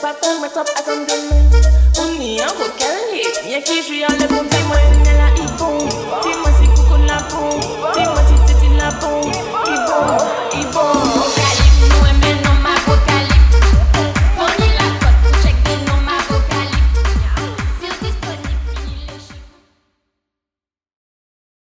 pas ton mettre up à ton. On y a un qui joue à le.